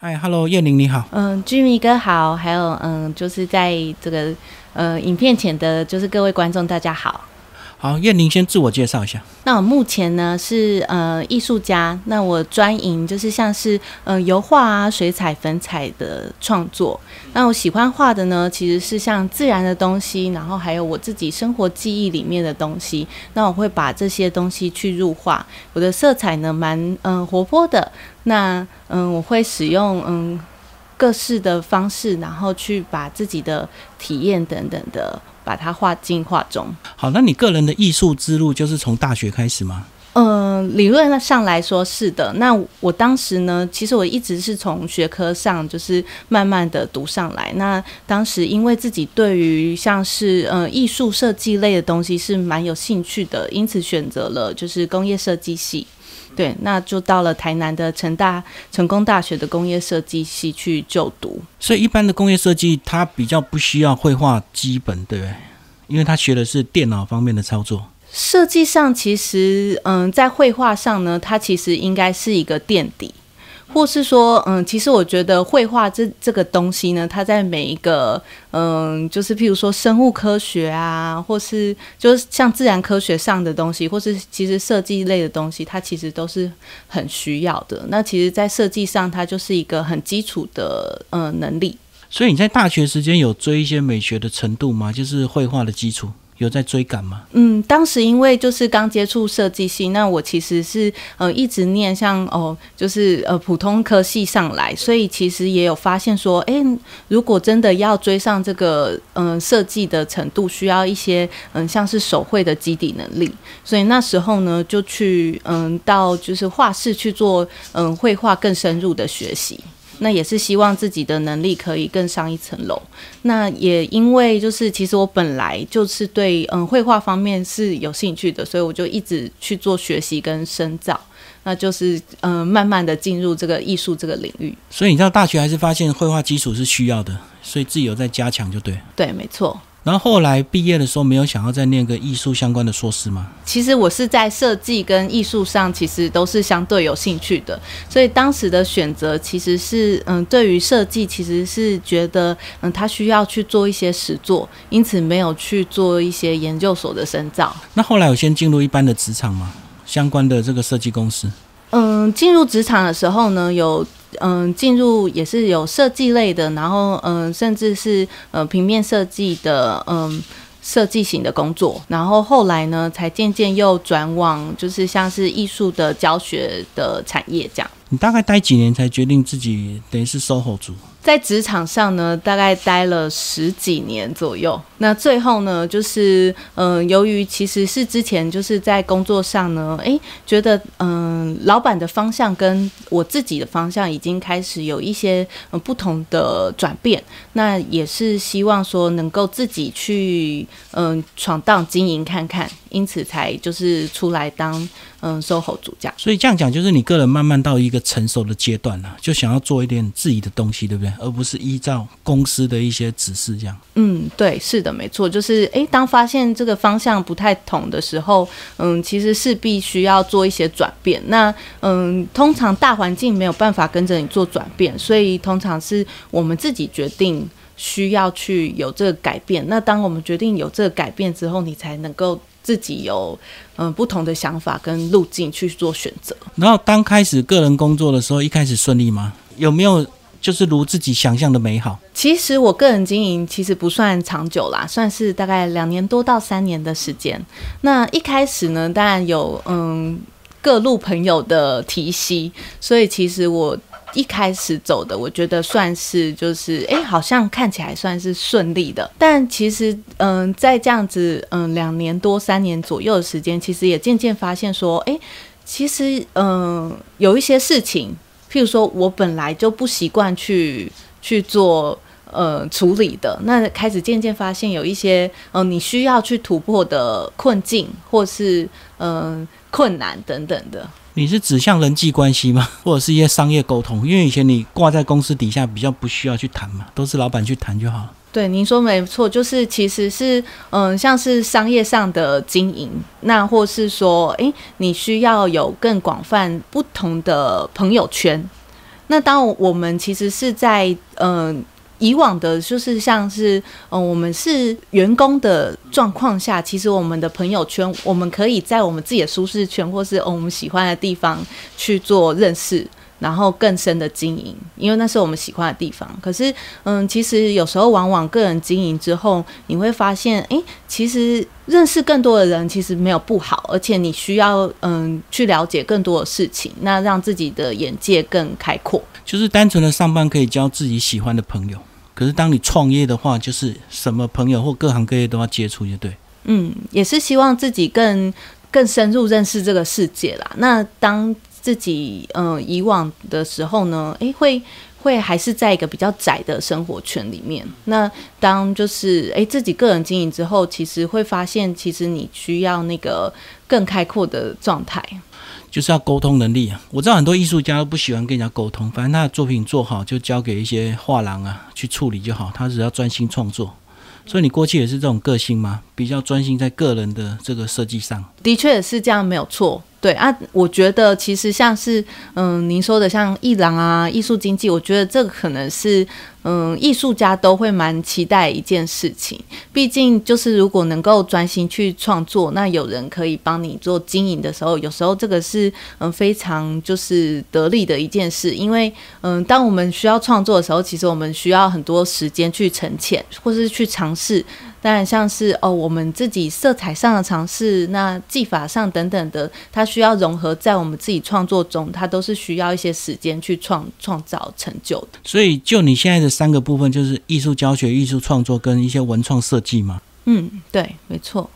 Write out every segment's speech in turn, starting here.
嗨，Hello，叶玲你好。嗯，居民哥好，还有嗯，就是在这个呃影片前的，就是各位观众大家好。好，燕玲先自我介绍一下。那我目前呢是呃艺术家，那我专营就是像是呃油画啊、水彩、粉彩的创作。那我喜欢画的呢，其实是像自然的东西，然后还有我自己生活记忆里面的东西。那我会把这些东西去入画。我的色彩呢蛮嗯活泼的。那嗯我会使用嗯各式的方式，然后去把自己的体验等等的。把它画进画中。好，那你个人的艺术之路就是从大学开始吗？嗯，理论上来说是的。那我当时呢，其实我一直是从学科上就是慢慢的读上来。那当时因为自己对于像是呃艺术设计类的东西是蛮有兴趣的，因此选择了就是工业设计系。对，那就到了台南的成大成功大学的工业设计系去就读。所以一般的工业设计，它比较不需要绘画基本，对不对？因为他学的是电脑方面的操作。设计上其实，嗯，在绘画上呢，它其实应该是一个垫底。或是说，嗯，其实我觉得绘画这这个东西呢，它在每一个，嗯，就是譬如说生物科学啊，或是就是像自然科学上的东西，或是其实设计类的东西，它其实都是很需要的。那其实，在设计上，它就是一个很基础的，嗯，能力。所以你在大学时间有追一些美学的程度吗？就是绘画的基础。有在追赶吗？嗯，当时因为就是刚接触设计系，那我其实是呃一直念像哦，就是呃普通科系上来，所以其实也有发现说，哎，如果真的要追上这个嗯设计的程度，需要一些嗯像是手绘的基底能力，所以那时候呢就去嗯到就是画室去做嗯绘画更深入的学习。那也是希望自己的能力可以更上一层楼。那也因为就是其实我本来就是对嗯绘画方面是有兴趣的，所以我就一直去做学习跟深造。那就是嗯慢慢的进入这个艺术这个领域。所以你到大学还是发现绘画基础是需要的，所以自己有在加强就对。对，没错。然后后来毕业的时候，没有想要再念个艺术相关的硕士吗？其实我是在设计跟艺术上，其实都是相对有兴趣的，所以当时的选择其实是，嗯，对于设计其实是觉得，嗯，他需要去做一些实作，因此没有去做一些研究所的深造。那后来有先进入一般的职场吗？相关的这个设计公司？嗯，进入职场的时候呢，有。嗯，进入也是有设计类的，然后嗯，甚至是呃平面设计的嗯设计型的工作，然后后来呢，才渐渐又转往就是像是艺术的教学的产业这样。你大概待几年才决定自己等于是售后组？在职场上呢，大概待了十几年左右。那最后呢，就是嗯，由于其实是之前就是在工作上呢，诶，觉得嗯，老板的方向跟我自己的方向已经开始有一些嗯不同的转变。那也是希望说能够自己去嗯闯荡经营看看，因此才就是出来当嗯 SOHO 主家。所以这样讲，就是你个人慢慢到一个成熟的阶段了，就想要做一点自己的东西，对不对？而不是依照公司的一些指示这样。嗯，对，是的，没错，就是诶，当发现这个方向不太同的时候，嗯，其实是必须要做一些转变。那嗯，通常大环境没有办法跟着你做转变，所以通常是我们自己决定需要去有这个改变。那当我们决定有这个改变之后，你才能够自己有嗯不同的想法跟路径去做选择。然后，当开始个人工作的时候，一开始顺利吗？有没有？就是如自己想象的美好。其实我个人经营其实不算长久啦，算是大概两年多到三年的时间。那一开始呢，当然有嗯各路朋友的提携，所以其实我一开始走的，我觉得算是就是哎，好像看起来算是顺利的。但其实嗯，在这样子嗯两年多三年左右的时间，其实也渐渐发现说，哎，其实嗯有一些事情。譬如说，我本来就不习惯去去做呃处理的，那开始渐渐发现有一些呃你需要去突破的困境，或是嗯困难等等的。你是指向人际关系吗？或者是一些商业沟通？因为以前你挂在公司底下，比较不需要去谈嘛，都是老板去谈就好了。对，您说没错，就是其实是嗯，像是商业上的经营，那或是说，诶，你需要有更广泛不同的朋友圈，那当我们其实是在嗯。以往的，就是像是，嗯，我们是员工的状况下，其实我们的朋友圈，我们可以在我们自己的舒适圈，或是我们喜欢的地方去做认识，然后更深的经营，因为那是我们喜欢的地方。可是，嗯，其实有时候往往个人经营之后，你会发现，诶，其实认识更多的人其实没有不好，而且你需要，嗯，去了解更多的事情，那让自己的眼界更开阔。就是单纯的上班可以交自己喜欢的朋友。可是，当你创业的话，就是什么朋友或各行各业都要接触，就对。嗯，也是希望自己更更深入认识这个世界啦。那当自己嗯以往的时候呢，诶，会会还是在一个比较窄的生活圈里面。那当就是诶自己个人经营之后，其实会发现，其实你需要那个更开阔的状态。就是要沟通能力啊！我知道很多艺术家都不喜欢跟人家沟通，反正他的作品做好就交给一些画廊啊去处理就好，他只要专心创作。所以你过去也是这种个性吗？比较专心在个人的这个设计上？的确也是这样，没有错。对啊，我觉得其实像是嗯，您说的像艺廊啊、艺术经济，我觉得这个可能是嗯，艺术家都会蛮期待一件事情。毕竟就是如果能够专心去创作，那有人可以帮你做经营的时候，有时候这个是嗯非常就是得力的一件事。因为嗯，当我们需要创作的时候，其实我们需要很多时间去沉潜，或是去尝试。当然，像是哦，我们自己色彩上的尝试，那技法上等等的，它需要融合在我们自己创作中，它都是需要一些时间去创创造成就的。所以，就你现在的三个部分，就是艺术教学、艺术创作跟一些文创设计吗？嗯，对，没错。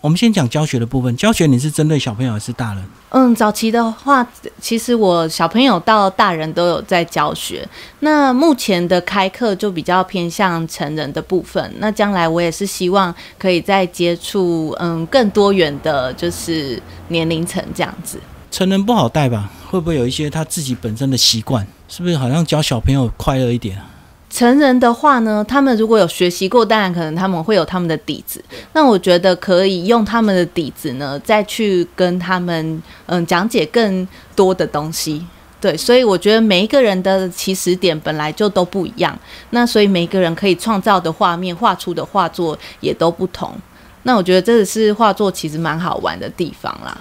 我们先讲教学的部分。教学你是针对小朋友还是大人？嗯，早期的话，其实我小朋友到大人都有在教学。那目前的开课就比较偏向成人的部分。那将来我也是希望可以再接触嗯更多元的，就是年龄层这样子。成人不好带吧？会不会有一些他自己本身的习惯？是不是好像教小朋友快乐一点？成人的话呢，他们如果有学习过，当然可能他们会有他们的底子。那我觉得可以用他们的底子呢，再去跟他们嗯讲解更多的东西。对，所以我觉得每一个人的起始点本来就都不一样，那所以每一个人可以创造的画面、画出的画作也都不同。那我觉得这个是画作其实蛮好玩的地方啦。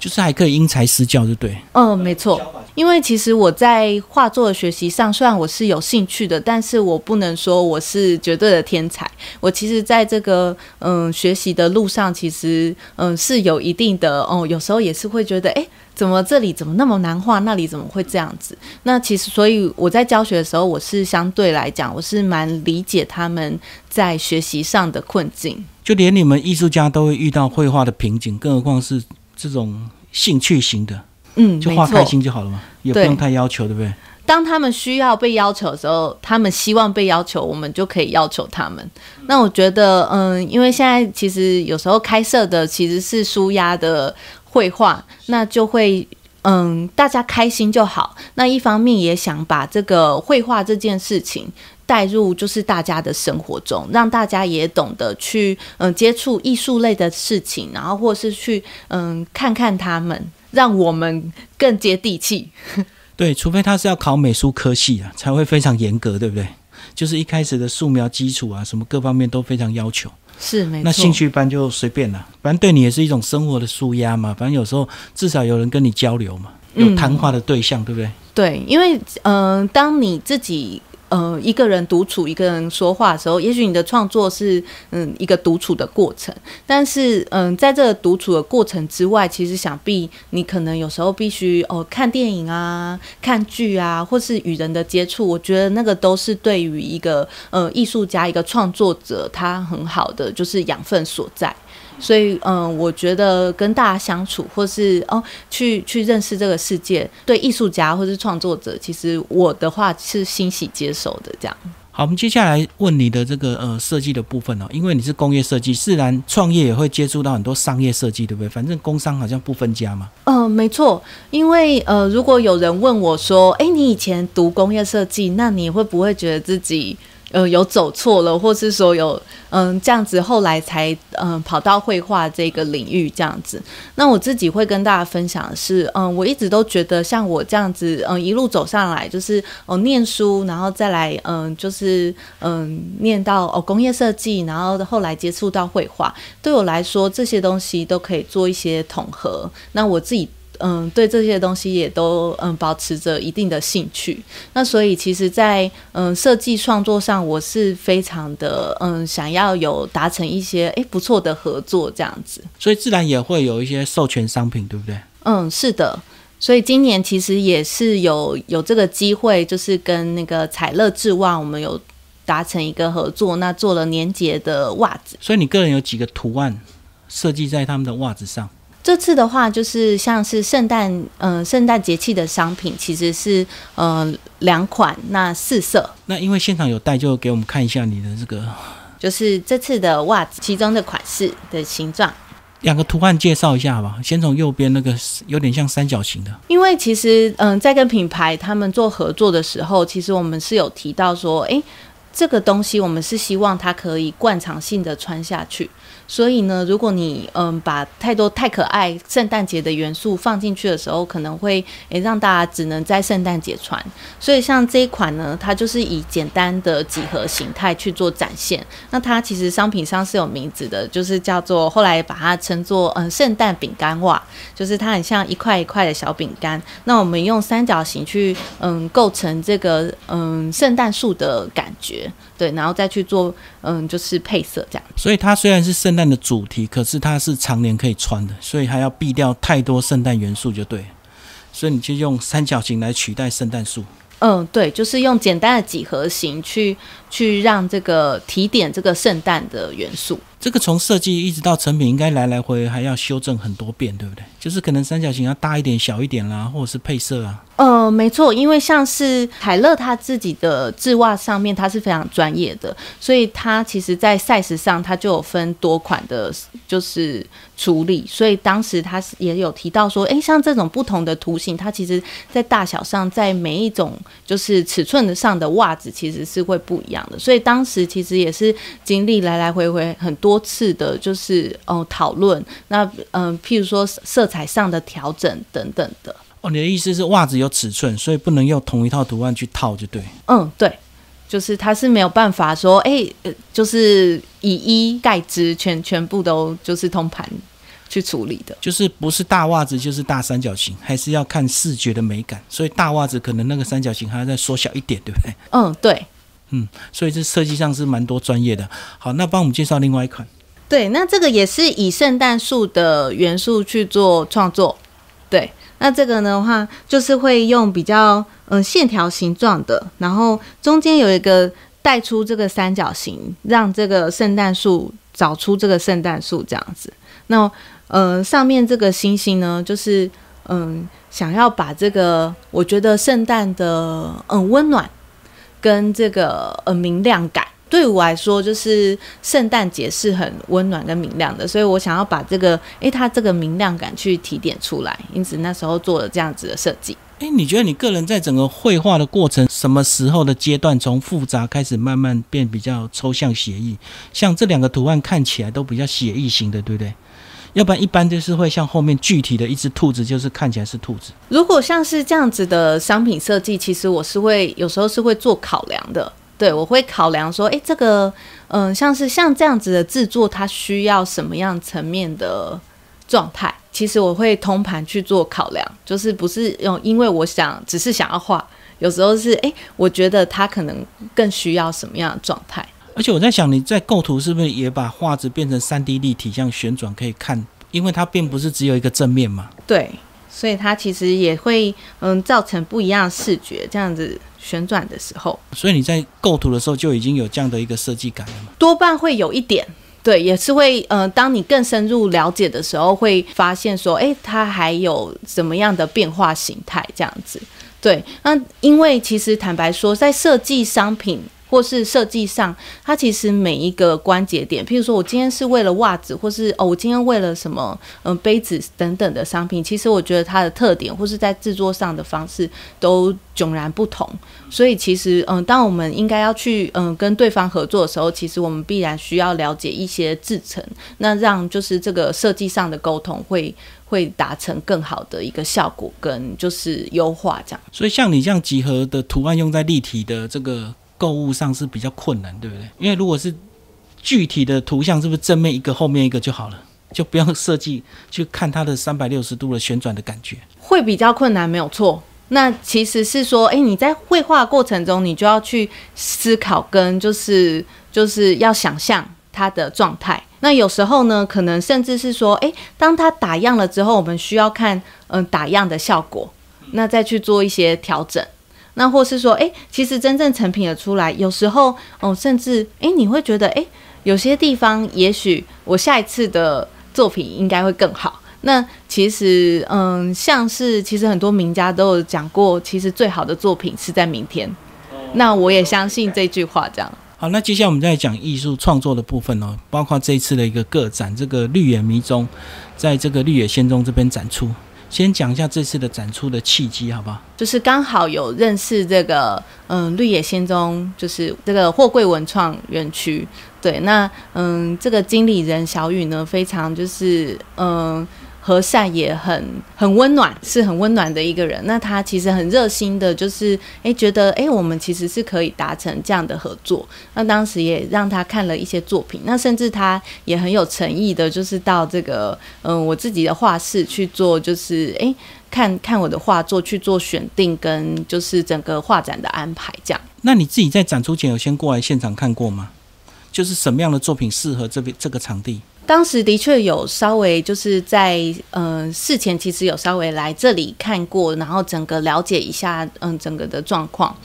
就是还可以因材施教，对不对？嗯，没错。因为其实我在画作的学习上，虽然我是有兴趣的，但是我不能说我是绝对的天才。我其实在这个嗯学习的路上，其实嗯是有一定的哦，有时候也是会觉得，哎，怎么这里怎么那么难画，那里怎么会这样子？那其实，所以我在教学的时候，我是相对来讲，我是蛮理解他们在学习上的困境。就连你们艺术家都会遇到绘画的瓶颈，更何况是。这种兴趣型的，嗯，就画开心就好了嘛，也不用太要求，对不对？当他们需要被要求的时候，他们希望被要求，我们就可以要求他们。那我觉得，嗯，因为现在其实有时候开设的其实是舒压的绘画，那就会，嗯，大家开心就好。那一方面也想把这个绘画这件事情。带入就是大家的生活中，让大家也懂得去嗯接触艺术类的事情，然后或是去嗯看看他们，让我们更接地气。对，除非他是要考美术科系啊，才会非常严格，对不对？就是一开始的素描基础啊，什么各方面都非常要求。是没错。那兴趣班就随便了，反正对你也是一种生活的舒压嘛。反正有时候至少有人跟你交流嘛，有谈话的对象，对不对？对，因为嗯，当你自己。呃，一个人独处，一个人说话的时候，也许你的创作是嗯一个独处的过程，但是嗯，在这个独处的过程之外，其实想必你可能有时候必须哦看电影啊、看剧啊，或是与人的接触，我觉得那个都是对于一个呃艺术家、一个创作者，他很好的就是养分所在。所以，嗯，我觉得跟大家相处，或是哦，去去认识这个世界，对艺术家或是创作者，其实我的话是欣喜接受的。这样。好，我们接下来问你的这个呃设计的部分哦，因为你是工业设计，自然创业也会接触到很多商业设计，对不对？反正工商好像不分家嘛。嗯，没错。因为呃，如果有人问我说，哎，你以前读工业设计，那你会不会觉得自己？呃有走错了，或是说有嗯这样子，后来才嗯跑到绘画这个领域这样子。那我自己会跟大家分享的是，嗯，我一直都觉得像我这样子，嗯，一路走上来，就是哦念书，然后再来嗯就是嗯念到哦工业设计，然后后来接触到绘画，对我来说这些东西都可以做一些统合。那我自己。嗯，对这些东西也都嗯保持着一定的兴趣。那所以其实，在嗯设计创作上，我是非常的嗯想要有达成一些诶不错的合作这样子。所以自然也会有一些授权商品，对不对？嗯，是的。所以今年其实也是有有这个机会，就是跟那个彩乐智袜，我们有达成一个合作，那做了年节的袜子。所以你个人有几个图案设计在他们的袜子上？这次的话，就是像是圣诞，嗯，圣诞节气的商品，其实是呃两款，那四色。那因为现场有带，就给我们看一下你的这个，就是这次的袜子其中的款式的形状。两个图案介绍一下吧，先从右边那个有点像三角形的。因为其实，嗯，在跟品牌他们做合作的时候，其实我们是有提到说，诶，这个东西我们是希望它可以惯常性的穿下去。所以呢，如果你嗯把太多太可爱圣诞节的元素放进去的时候，可能会诶让大家只能在圣诞节穿。所以像这一款呢，它就是以简单的几何形态去做展现。那它其实商品上是有名字的，就是叫做后来把它称作嗯圣诞饼干袜，就是它很像一块一块的小饼干。那我们用三角形去嗯构成这个嗯圣诞树的感觉觉，对，然后再去做嗯就是配色这样。所以它虽然是圣诞。的主题，可是它是常年可以穿的，所以还要避掉太多圣诞元素就对，所以你就用三角形来取代圣诞树。嗯，对，就是用简单的几何形去去让这个提点这个圣诞的元素。这个从设计一直到成品，应该来来回还要修正很多遍，对不对？就是可能三角形要大一点、小一点啦，或者是配色啊。呃，没错，因为像是海乐他自己的制袜上面，他是非常专业的，所以他其实在 size 上，他就有分多款的，就是处理。所以当时他是也有提到说，哎，像这种不同的图形，它其实在大小上，在每一种就是尺寸的上的袜子，其实是会不一样的。所以当时其实也是经历来来回回很多。多次的，就是哦讨论，那嗯，譬如说色彩上的调整等等的。哦，你的意思是袜子有尺寸，所以不能用同一套图案去套，就对。嗯，对，就是它是没有办法说，哎，就是以一概之，全全部都就是通盘去处理的。就是不是大袜子就是大三角形，还是要看视觉的美感。所以大袜子可能那个三角形还要再缩小一点，对不对？嗯，对。嗯，所以这设计上是蛮多专业的。好，那帮我们介绍另外一款。对，那这个也是以圣诞树的元素去做创作。对，那这个的话就是会用比较嗯线条形状的，然后中间有一个带出这个三角形，让这个圣诞树找出这个圣诞树这样子。那呃上面这个星星呢，就是嗯想要把这个我觉得圣诞的嗯温暖。跟这个呃明亮感，对我来说就是圣诞节是很温暖跟明亮的，所以我想要把这个诶，它这个明亮感去提点出来，因此那时候做了这样子的设计。诶，你觉得你个人在整个绘画的过程，什么时候的阶段从复杂开始慢慢变比较抽象写意？像这两个图案看起来都比较写意型的，对不对？要不然一般就是会像后面具体的一只兔子，就是看起来是兔子。如果像是这样子的商品设计，其实我是会有时候是会做考量的。对我会考量说，诶，这个嗯，像是像这样子的制作，它需要什么样层面的状态？其实我会通盘去做考量，就是不是用因为我想只是想要画，有时候是诶，我觉得它可能更需要什么样的状态。而且我在想，你在构图是不是也把画质变成三 D 立体，像旋转可以看？因为它并不是只有一个正面嘛。对，所以它其实也会嗯造成不一样的视觉，这样子旋转的时候。所以你在构图的时候就已经有这样的一个设计感了嘛？多半会有一点，对，也是会呃，当你更深入了解的时候，会发现说，哎，它还有什么样的变化形态这样子。对，那因为其实坦白说，在设计商品。或是设计上，它其实每一个关节点，譬如说我今天是为了袜子，或是哦我今天为了什么嗯杯子等等的商品，其实我觉得它的特点或是在制作上的方式都迥然不同。所以其实嗯，当我们应该要去嗯跟对方合作的时候，其实我们必然需要了解一些制成，那让就是这个设计上的沟通会会达成更好的一个效果，跟就是优化这样。所以像你这样几何的图案用在立体的这个购物上是比较困难，对不对？因为如果是具体的图像，是不是正面一个后面一个就好了？就不用设计去看它的三百六十度的旋转的感觉。会比较困难，没有错。那其实是说，诶，你在绘画过程中，你就要去思考，跟就是就是要想象它的状态。那有时候呢，可能甚至是说，诶，当它打样了之后，我们需要看嗯打样的效果，那再去做一些调整。那或是说，诶，其实真正成品的出来，有时候哦，甚至诶，你会觉得，诶，有些地方也许我下一次的作品应该会更好。那其实，嗯，像是其实很多名家都有讲过，其实最好的作品是在明天。那我也相信这句话，这样。好，那接下来我们再讲艺术创作的部分哦，包括这一次的一个个展，这个绿野迷踪，在这个绿野仙踪这边展出。先讲一下这次的展出的契机，好不好？就是刚好有认识这个，嗯，绿野仙踪，就是这个货柜文创园区。对，那嗯，这个经理人小雨呢，非常就是嗯。和善也很很温暖，是很温暖的一个人。那他其实很热心的，就是诶觉得诶我们其实是可以达成这样的合作。那当时也让他看了一些作品，那甚至他也很有诚意的，就是到这个嗯我自己的画室去做，就是诶看看我的画作去做选定跟就是整个画展的安排这样。那你自己在展出前有先过来现场看过吗？就是什么样的作品适合这边这个场地？当时的确有稍微就是在嗯事前其实有稍微来这里看过，然后整个了解一下嗯整个的状况。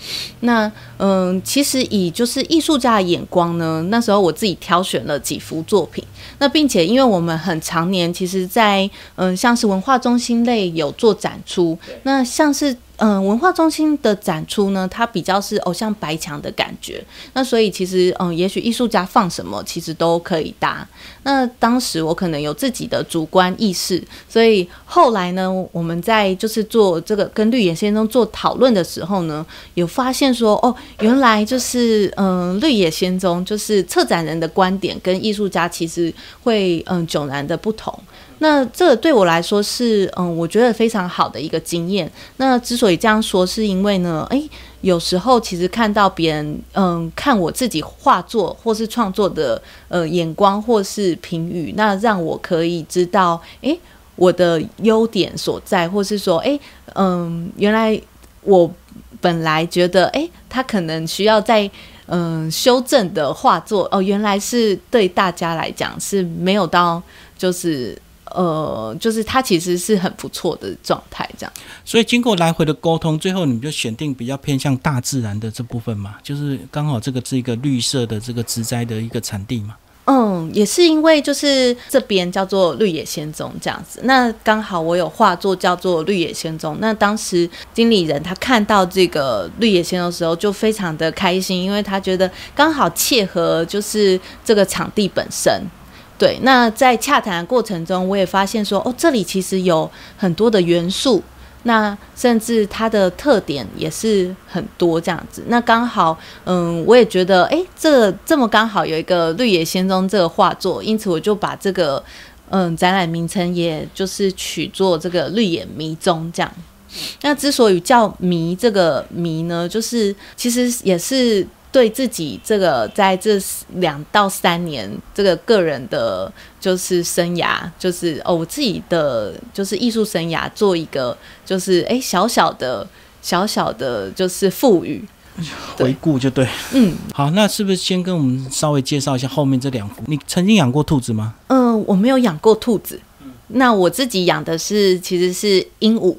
那嗯其实以就是艺术家的眼光呢，那时候我自己挑选了几幅作品。那并且因为我们很常年其实在嗯像是文化中心类有做展出，那像是。嗯，文化中心的展出呢，它比较是偶像白墙的感觉。那所以其实，嗯，也许艺术家放什么，其实都可以搭。那当时我可能有自己的主观意识，所以后来呢，我们在就是做这个跟绿野仙踪做讨论的时候呢，有发现说，哦，原来就是嗯，绿野仙踪就是策展人的观点跟艺术家其实会嗯迥然的不同。那这对我来说是嗯，我觉得非常好的一个经验。那之所以这样说，是因为呢，诶，有时候其实看到别人嗯看我自己画作或是创作的呃眼光或是评语，那让我可以知道诶，我的优点所在，或是说诶，嗯，原来我本来觉得诶，他可能需要在嗯修正的画作哦，原来是对大家来讲是没有到就是。呃，就是它其实是很不错的状态，这样。所以经过来回的沟通，最后你们就选定比较偏向大自然的这部分嘛，就是刚好这个是一个绿色的这个植栽的一个产地嘛。嗯，也是因为就是这边叫做绿野仙踪这样子，那刚好我有画作叫做绿野仙踪，那当时经理人他看到这个绿野仙踪的时候就非常的开心，因为他觉得刚好切合就是这个场地本身。对，那在洽谈的过程中，我也发现说，哦，这里其实有很多的元素，那甚至它的特点也是很多这样子。那刚好，嗯，我也觉得，哎，这这么刚好有一个绿野仙踪这个画作，因此我就把这个，嗯，展览名称也就是取作这个绿野迷踪这样。那之所以叫迷这个迷呢，就是其实也是。对自己这个在这两到三年这个个人的，就是生涯，就是哦，我自己的就是艺术生涯，做一个就是哎小小的小小的，就是赋予回顾就对。嗯，好，那是不是先跟我们稍微介绍一下后面这两幅？你曾经养过兔子吗？嗯，我没有养过兔子。那我自己养的是其实是鹦鹉。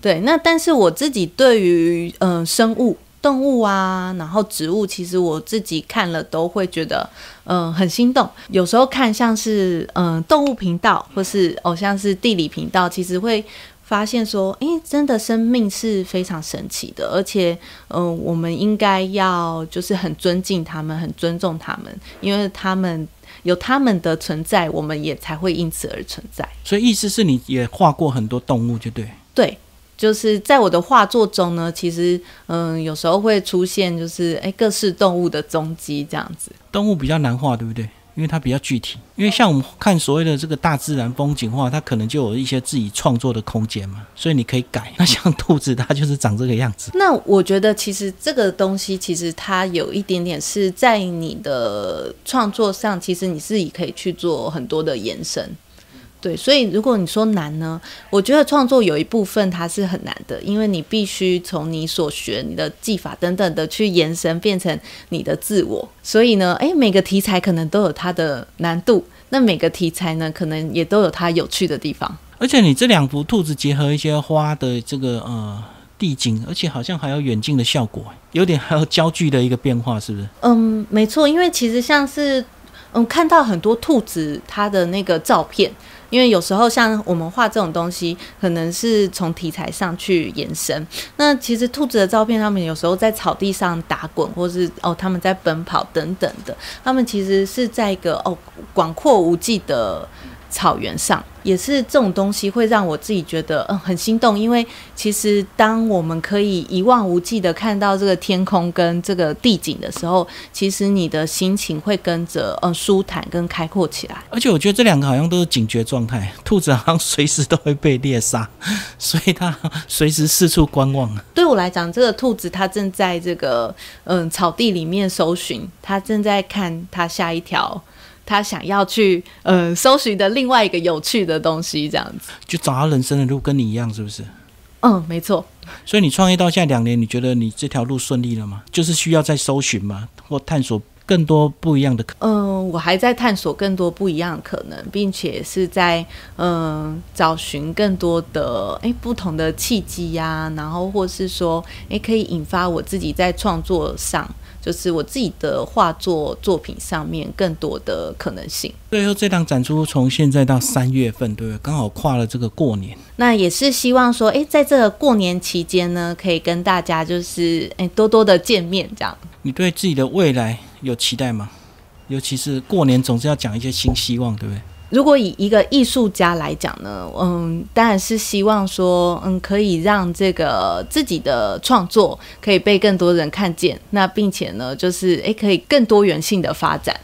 对，那但是我自己对于嗯生物。动物啊，然后植物，其实我自己看了都会觉得，嗯，很心动。有时候看像是嗯动物频道，或是哦像是地理频道，其实会发现说，诶，真的生命是非常神奇的，而且，嗯、我们应该要就是很尊敬他们，很尊重他们，因为他们有他们的存在，我们也才会因此而存在。所以意思是你也画过很多动物，就对。对，就是在我的画作中呢，其实，嗯、有时候会出现就是，诶，各式动物的踪迹这样子。动物比较难画，对不对？因为它比较具体。因为像我们看所谓的这个大自然风景画，它可能就有一些自己创作的空间嘛，所以你可以改。那像兔子，它就是长这个样子。那我觉得其实这个东西，其实它有一点点是在你的创作上，其实你自己可以去做很多的延伸。对，所以如果你说难呢，我觉得创作有一部分它是很难的，因为你必须从你所学、你的技法等等的去延伸，变成你的自我。所以呢，诶，每个题材可能都有它的难度，那每个题材呢，可能也都有它有趣的地方。而且你这两幅兔子结合一些花的这个呃地景，而且好像还有远近的效果，有点还有焦距的一个变化，是不是？嗯，没错，因为其实像是嗯看到很多兔子它的那个照片，因为有时候像我们画这种东西，可能是从题材上去延伸。那其实兔子的照片，他们有时候在草地上打滚，或是哦他们在奔跑等等的，他们其实是在一个哦广阔无际的。草原上也是这种东西会让我自己觉得嗯很心动，因为其实当我们可以一望无际的看到这个天空跟这个地景的时候，其实你的心情会跟着嗯舒坦跟开阔起来。而且我觉得这两个好像都是警觉状态，兔子好像随时都会被猎杀，所以它随时四处观望啊。对我来讲，这个兔子它正在这个嗯草地里面搜寻，它正在看它下一条。他想要去呃搜寻的另外一个有趣的东西，这样子。就找他人生的路，跟你一样，是不是？嗯，没错。所以你创业到现在两年，你觉得你这条路顺利了吗？就是需要再搜寻吗？或探索更多不一样的可？嗯，我还在探索更多不一样的可能，并且是在嗯找寻更多的诶不同的契机呀、然后或是说诶可以引发我自己在创作上。就是我自己的画作作品上面更多的可能性。最后这档展出从现在到三月份，对不对？刚好跨了这个过年。那也是希望说，诶，在这个过年期间呢，可以跟大家就是诶多多的见面，这样。你对自己的未来有期待吗？尤其是过年总是要讲一些新希望，对不对？如果以一个艺术家来讲呢，嗯，当然是希望说，嗯，可以让这个自己的创作可以被更多人看见，那并且呢，就是诶，可以更多元性的发展。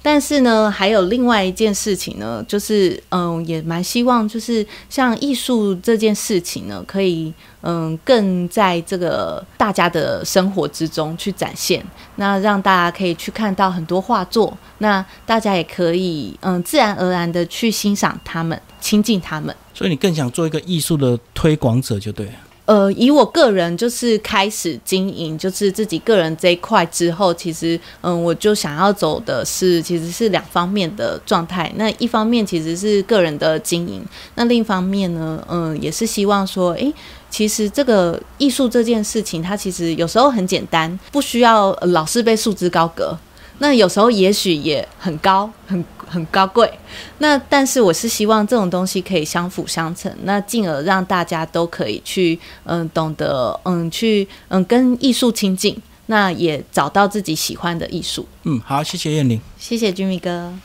但是呢，还有另外一件事情呢，就是嗯，也蛮希望就是像艺术这件事情呢，可以嗯更在这个大家的生活之中去展现，那让大家可以去看到很多画作，那大家也可以嗯自然而然的去欣赏他们，亲近他们。所以你更想做一个艺术的推广者，就对了。呃，以我个人就是开始经营，就是自己个人这一块之后，其实嗯，我就想要走的是其实是两方面的状态。那一方面其实是个人的经营，那另一方面呢，嗯，也是希望说，诶，其实这个艺术这件事情，它其实有时候很简单，不需要老是被束之高阁。那有时候也许也很高，很很高贵。那但是我是希望这种东西可以相辅相成，那进而让大家都可以去嗯懂得嗯去嗯跟艺术亲近，那也找到自己喜欢的艺术。嗯，好，谢谢燕玲。谢谢君米哥。